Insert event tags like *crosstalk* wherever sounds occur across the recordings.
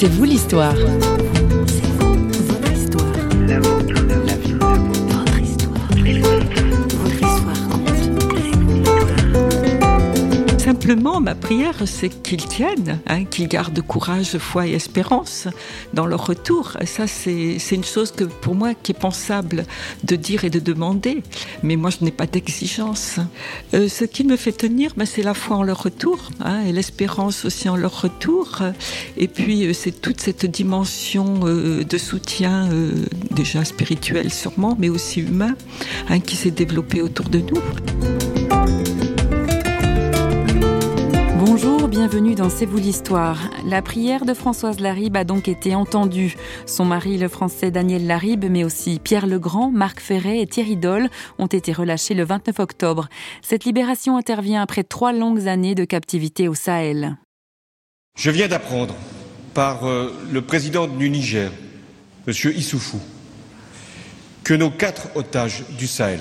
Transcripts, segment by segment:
C'est vous l'histoire. Simplement, ma prière, c'est qu'ils tiennent, hein, qu'ils gardent courage, foi et espérance dans leur retour. Ça, c'est une chose que pour moi qui est pensable de dire et de demander. Mais moi, je n'ai pas d'exigence. Euh, ce qui me fait tenir, ben, c'est la foi en leur retour hein, et l'espérance aussi en leur retour. Et puis, euh, c'est toute cette dimension euh, de soutien, déjà spirituel sûrement, mais aussi humain, hein, qui s'est développée autour de nous. Bienvenue dans C'est vous l'histoire. La prière de Françoise Laribe a donc été entendue. Son mari, le français Daniel Laribe, mais aussi Pierre Legrand, Marc Ferret et Thierry Doll ont été relâchés le 29 octobre. Cette libération intervient après trois longues années de captivité au Sahel. Je viens d'apprendre par euh, le président du Niger, M. Issoufou, que nos quatre otages du Sahel,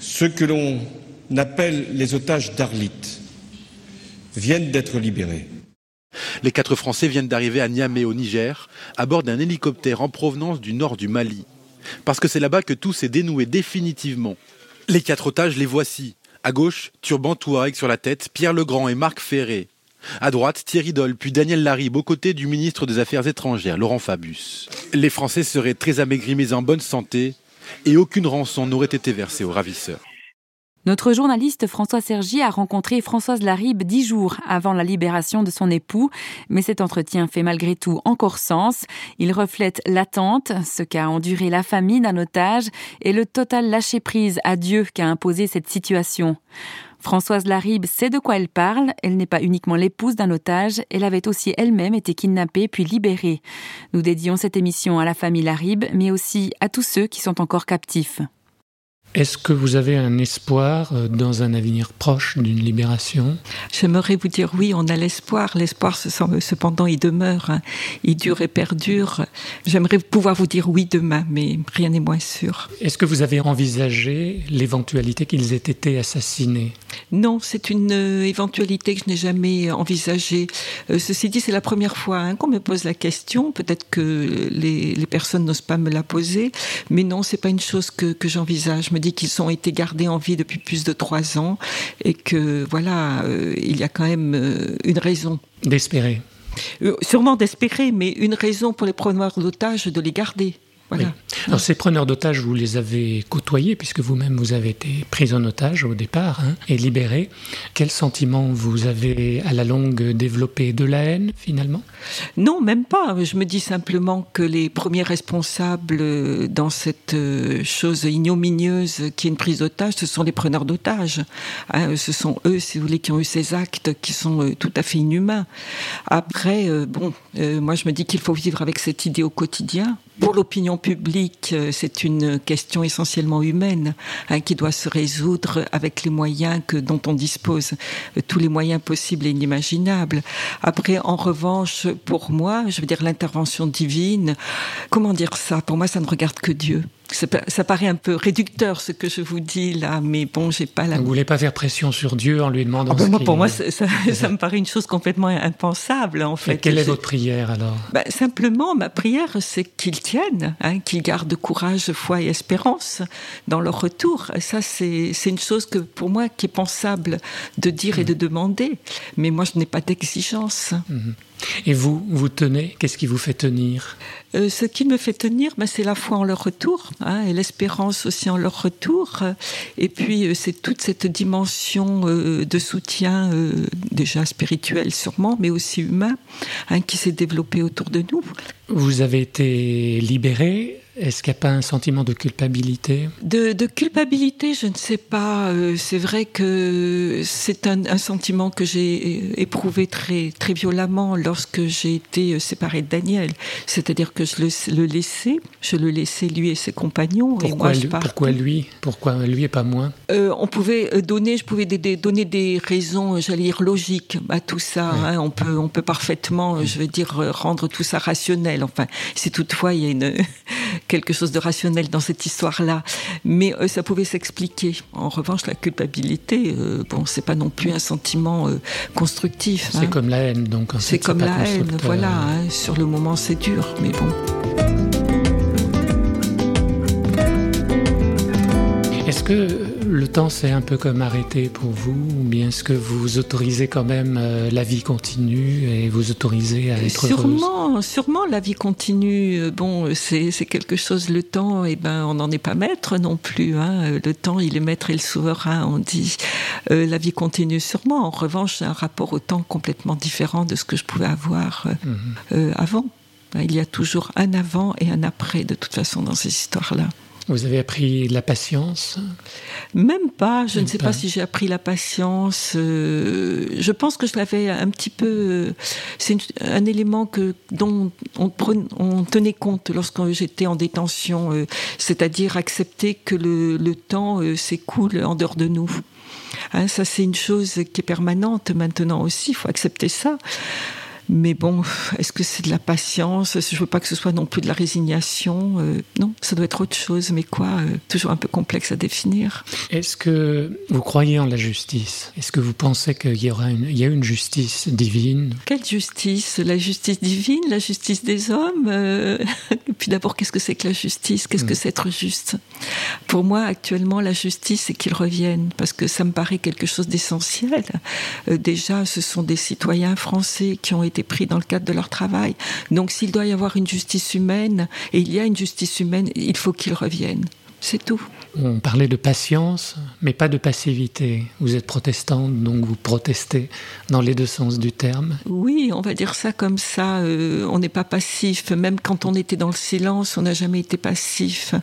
ceux que l'on appelle les otages d'Arlit, viennent d'être libérés. Les quatre Français viennent d'arriver à Niamey au Niger à bord d'un hélicoptère en provenance du nord du Mali. Parce que c'est là-bas que tout s'est dénoué définitivement. Les quatre otages, les voici. À gauche, Turban Touareg sur la tête, Pierre Legrand et Marc Ferré. À droite, Thierry Doll, puis Daniel Laribe, aux côtés du ministre des Affaires étrangères, Laurent Fabius. Les Français seraient très amaigris mais en bonne santé, et aucune rançon n'aurait été versée aux ravisseurs. Notre journaliste François Sergi a rencontré Françoise Laribe dix jours avant la libération de son époux, mais cet entretien fait malgré tout encore sens. Il reflète l'attente, ce qu'a enduré la famille d'un otage et le total lâcher-prise à Dieu qu'a imposé cette situation. Françoise Laribe sait de quoi elle parle. Elle n'est pas uniquement l'épouse d'un otage, elle avait aussi elle-même été kidnappée puis libérée. Nous dédions cette émission à la famille Laribe, mais aussi à tous ceux qui sont encore captifs. Est-ce que vous avez un espoir euh, dans un avenir proche d'une libération? J'aimerais vous dire oui, on a l'espoir. L'espoir, cependant, il demeure, hein. il dure et perdure. J'aimerais pouvoir vous dire oui demain, mais rien n'est moins sûr. Est-ce que vous avez envisagé l'éventualité qu'ils aient été assassinés? Non, c'est une euh, éventualité que je n'ai jamais envisagée. Euh, ceci dit, c'est la première fois hein, qu'on me pose la question. Peut-être que les, personnes n'osent pas me la poser, mais non, c'est pas une chose que, que j'envisage. Je me qu'ils ont été gardés en vie depuis plus de trois ans et que voilà, euh, il y a quand même une raison. D'espérer. Sûrement d'espérer, mais une raison pour les preneurs d'otages de les garder. Alors ces preneurs d'otages, vous les avez côtoyés puisque vous-même vous avez été pris en otage au départ hein, et libéré. Quel sentiment vous avez à la longue développé De la haine finalement? Non, même pas. Je me dis simplement que les premiers responsables dans cette euh, chose ignominieuse qui est une prise d'otage, ce sont les preneurs d'otages. Hein. ce sont eux, si vous voulez, qui ont eu ces actes qui sont euh, tout à fait inhumains. Après, euh, bon, moi je me dis qu'il faut vivre avec cette idée au quotidien pour l'opinion publique, euh, c'est une question essentiellement humaine hein, qui doit se résoudre avec les moyens que, dont on dispose, euh, tous les moyens possibles et inimaginables. Après, en revanche, pour moi, je veux dire l'intervention divine, comment dire ça? Pour moi, ça ne regarde que Dieu. Ça, paraît un peu réducteur ce que je vous dis là, mais bon, j'ai pas la. Vous voulez pas faire pression sur Dieu en lui demandant. Ah ben pour moi, ça, ça, me paraît une chose complètement impensable en fait. Et quelle est votre prière alors? Ben, Simplement, ma prière, c'est qu'ils tiennent, hein, qu'ils gardent courage, foi et espérance dans leur retour. Ça, c'est une chose que pour moi qui est pensable de dire et de demander. Mais moi, je n'ai pas d'exigence. Mhm. Et vous, vous tenez Qu'est-ce qui vous fait tenir? Euh, Ce qui me fait tenir, ben, c'est la foi en leur retour, hein, et l'espérance aussi en leur retour. Et puis, euh, c'est toute cette dimension euh, de soutien, déjà spirituel sûrement, mais aussi humain, hein, qui s'est développée autour de nous. Vous avez été libéré est-ce qu'il n'y a pas un sentiment de culpabilité? De, culpabilité, je ne sais pas. Euh, c'est vrai que c'est un, sentiment que j'ai éprouvé très, très violemment lorsque j'ai été euh, séparée de Daniel. C'est-à-dire que je le, laissais, je le laissais lui et ses compagnons. Pourquoi, et lui, pourquoi lui? Pourquoi lui et pas moi? Euh, On pouvait donner, je pouvais donner des raisons, j'allais dire logiques à tout ça. Hein. on peut, on peut parfaitement, je veux dire, rendre tout ça rationnel. Enfin, si toutefois il y a une quelque chose de rationnel dans cette histoire-là. Mais ça pouvait s'expliquer. En revanche, la culpabilité, bon, c'est pas non plus un sentiment constructif. C'est hein. comme la haine, donc. C'est comme la haine, voilà. Hein. Sur le moment, c'est dur, mais bon. Est-ce que le temps s'est un peu comme arrêté pour vous Ou bien est-ce que vous autorisez quand même euh, la vie continue et vous autorisez à être sûrement, heureuse? Sûrement, la vie continue. Bon, c'est quelque chose, le temps, et eh ben, on n'en est pas maître non plus. Hein. Le temps, il est maître et le souverain, on dit. Euh, la vie continue sûrement. En revanche, j'ai un rapport au temps complètement différent de ce que je pouvais avoir euh, mhm. avant. Il y a toujours un avant et un après, de toute façon, dans ces histoires-là. Vous avez appris la patience? Même pas. Je ne sais pas. si j'ai appris la patience. Euh, je pense que je l'avais un petit peu. Euh, c'est un élément que dont on, on tenait compte lorsque j'étais en détention, euh, c'est-à-dire accepter que le, le temps s'écoule en dehors de nous. Hein, ça, c'est une chose qui est permanente maintenant aussi. Il faut accepter ça. Mais bon, est-ce que c'est de la patience? Je veux pas que ce soit non plus de la résignation? Euh, non, ça doit être autre chose. Mais quoi euh, Toujours un peu complexe à définir. Est-ce que vous croyez en la justice? Est-ce que vous pensez qu'il y aura une, il y a une justice divine? Quelle justice? La justice divine La justice des hommes? Euh, *laughs* Et puis d'abord, qu'est-ce que c'est que la justice? Qu'est-ce que hmm. c'est être juste? Pour moi, actuellement, la justice, c'est qu'ils reviennent. Parce que ça me paraît quelque chose d'essentiel. déjà, ce sont des citoyens français qui ont été pris dans le cadre de leur travail. Donc s'il doit y avoir une justice humaine, et il y a une justice humaine, il faut qu'ils reviennent. C'est tout. On parlait de patience, mais pas de passivité. Vous êtes protestante, donc vous protestez dans les deux sens du terme. Oui, on va dire ça comme ça. Euh, on n'est pas passif. Même quand on était dans le silence, on n'a jamais été passif.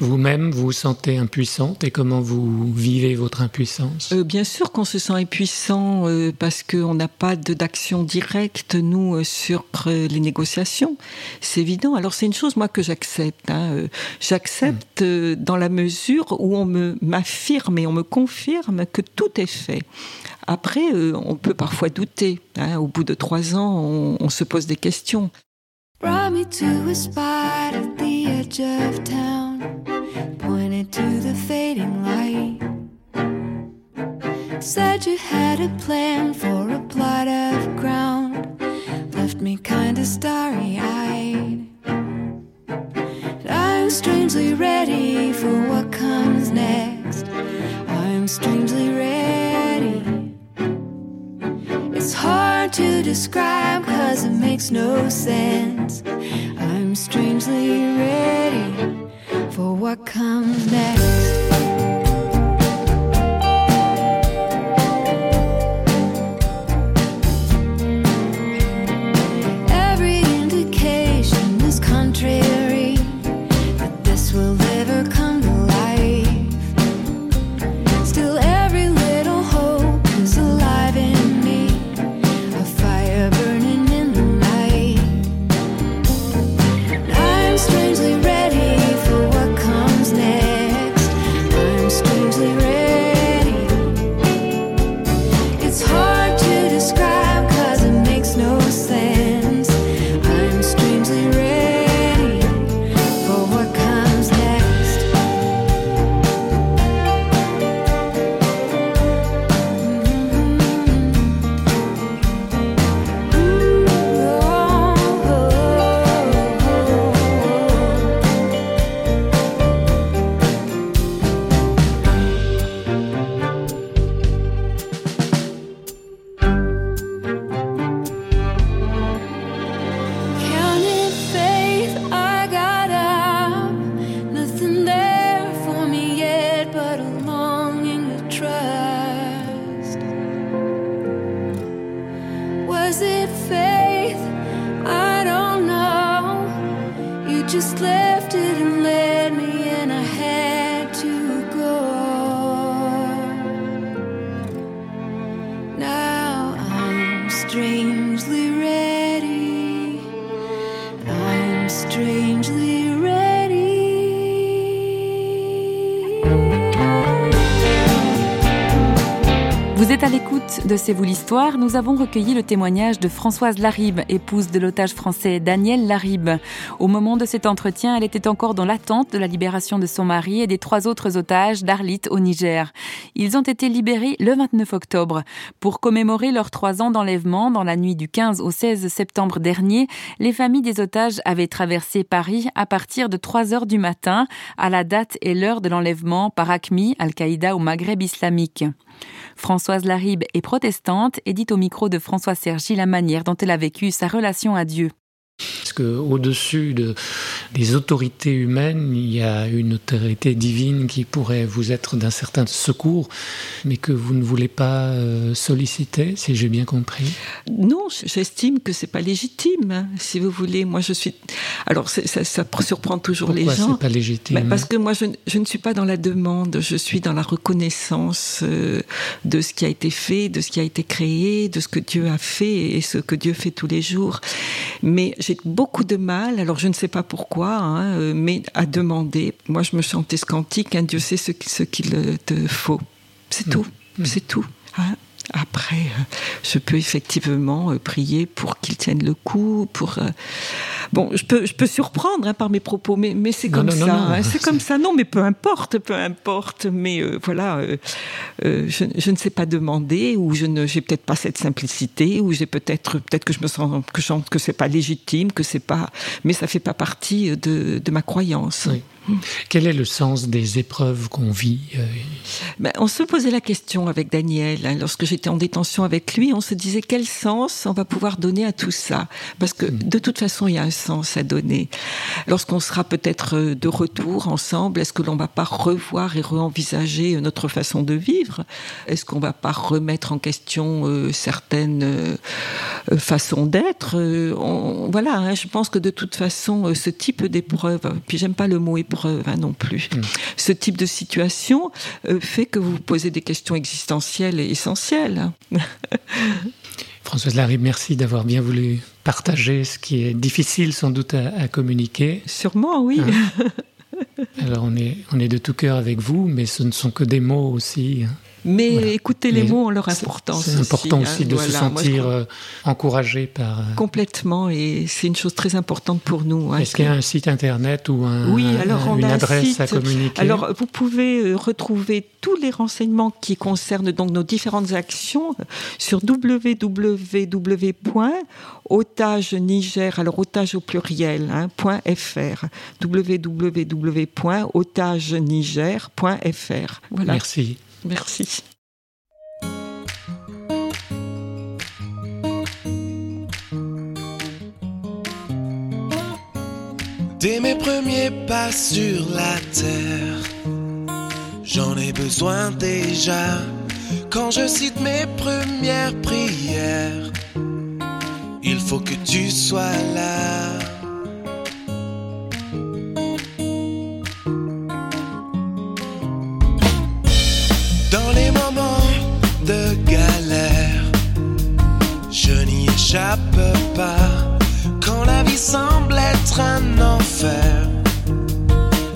Vous-même, vous vous sentez impuissante et comment vous vivez votre impuissance? Euh, Bien sûr qu'on se sent impuissant euh, parce qu'on n'a pas d'action directe, nous, sur les négociations. C'est évident. Alors c'est une chose, moi, que j'accepte. Hein. J'accepte dans la mesure où on m'affirme et on me confirme que tout est fait. Après, euh, on peut parfois douter. Hein. Au bout de trois ans, on, on se pose des questions. Brought me to a spot at the edge of town, pointed to the fading light. Said you had a plan for a plot of ground, left me kinda starry de C'est vous l'histoire, nous avons recueilli le témoignage de Françoise Laribe, épouse de l'otage français Daniel Laribe. Au moment de cet entretien, elle était encore dans l'attente de la libération de son mari et des trois autres otages d'Arlit au Niger. Ils ont été libérés le 29 octobre. Pour commémorer leurs trois ans d'enlèvement dans la nuit du 15 au 16 septembre dernier, les familles des otages avaient traversé Paris à partir de 3 heures du matin, à la date et l'heure de l'enlèvement par ACMI, Al-Qaïda au Maghreb islamique. Françoise Laribe est protestante et dit au micro de François Sergi la manière dont elle a vécu sa relation à Dieu. Qu'au-dessus de, des autorités humaines, il y a une autorité divine qui pourrait vous être d'un certain secours, mais que vous ne voulez pas euh, solliciter, si j'ai bien compris. Non, j'estime que c'est pas légitime, hein, si vous voulez. Moi, je suis. Alors, ça, ça, surprend toujours les gens. c'est pas légitime bah, Parce que moi, je, je, ne suis pas dans la demande, je suis dans la reconnaissance euh, de ce qui a été fait, de ce qui a été créé, de ce que Dieu a fait et ce que Dieu fait tous les jours. Mais j'ai beaucoup de mal, alors je ne sais pas pourquoi, hein, euh, mais à demander. Moi, je me chantais ce cantique, hein, Dieu sait ce, qu'il te faut. C'est mm. tout, mm. c'est tout. Hein. Après, euh, je peux effectivement euh, prier pour qu'il tienne le coup, pour Bon, je peux, je peux surprendre hein, par mes propos, mais, mais c'est comme ça. Hein, c'est *laughs* comme ça. Non, mais peu importe, peu importe. Mais euh, voilà, euh, euh, je, je, ne sais pas demander, ou je ne, j'ai peut-être pas cette simplicité, ou j'ai peut-être, peut-être que je me sens que, je, que c'est pas légitime, que c'est pas, mais ça fait pas partie de, de ma croyance. Oui. Quel est le sens des épreuves qu'on vit euh, ben, On se posait la question avec Daniel, hein, lorsque j'étais en détention avec lui, on se disait quel sens on va pouvoir donner à tout ça. Parce que de toute façon, il y a un sens à donner. Lorsqu'on sera peut-être euh, de retour ensemble, est-ce que l'on va pas revoir et re-envisager notre façon de vivre? Est-ce qu'on va pas remettre en question euh, certaines euh, façons d'être Voilà, hein, je pense que de toute façon, ce type d'épreuve, puis j'aime pas le mot épreuve, Hein, non plus. Mm. Ce type de situation euh, fait que vous posez des questions existentielles et essentielles. *laughs* Françoise Larry, merci d'avoir bien voulu partager ce qui est difficile sans doute à, communiquer. Sûrement, oui. Hein. *laughs* Alors on est, on est de tout cœur avec vous, mais ce ne sont que des mots aussi. Hein. Mais écoutez les mots ont leur importance. C'est important aussi, de se sentir euh, encouragé par. Euh, Complètement, et c'est une chose très importante pour nous. Hein, Est-ce qu'il y a un site internet ou un, oui, alors une adresse à communiquer Alors vous pouvez euh, retrouver tous les renseignements qui concernent donc nos différentes actions sur www.otage niger, alors otage au pluriel, hein, .fr, www.otageniger.fr. Voilà. Merci. Merci. Dès mes premiers pas sur la terre, j'en ai besoin déjà. Quand je cite mes premières prières, il faut que tu sois là. Pas quand la vie semble être un enfer.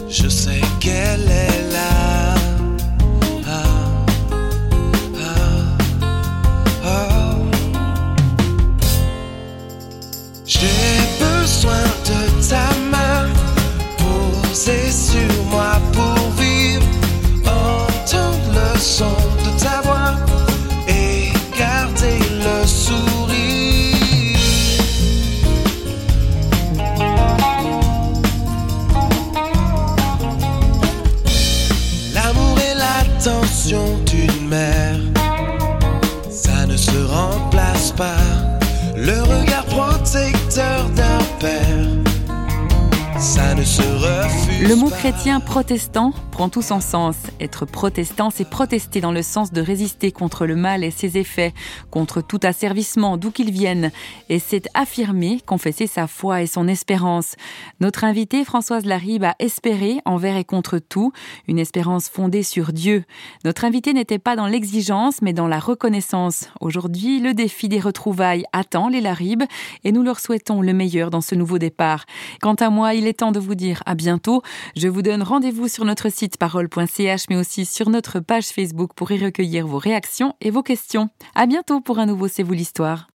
Je sais qu'elle est là. J'ai besoin de ta main posée sur moi pour soul. Ça ne se refuse. Le mot chrétien protestant prend tout son sens. Être protestant, c'est protester dans le sens de résister contre le mal et ses effets, contre tout asservissement, d'où qu'il vienne. Et c'est affirmer, confesser sa foi et son espérance. Notre invitée, Françoise Laribe, a espéré envers et contre tout, une espérance fondée sur Dieu. Notre invitée n'était pas dans l'exigence, mais dans la reconnaissance. Aujourd'hui, le défi des retrouvailles attend les Laribe et nous leur souhaitons le meilleur dans ce nouveau départ. Quant à moi, il est de vous dire à bientôt Je vous donne rendez-vous sur notre site parole.ch mais aussi sur notre page Facebook pour y recueillir vos réactions et vos questions. À bientôt pour un nouveau C'est vous l'histoire.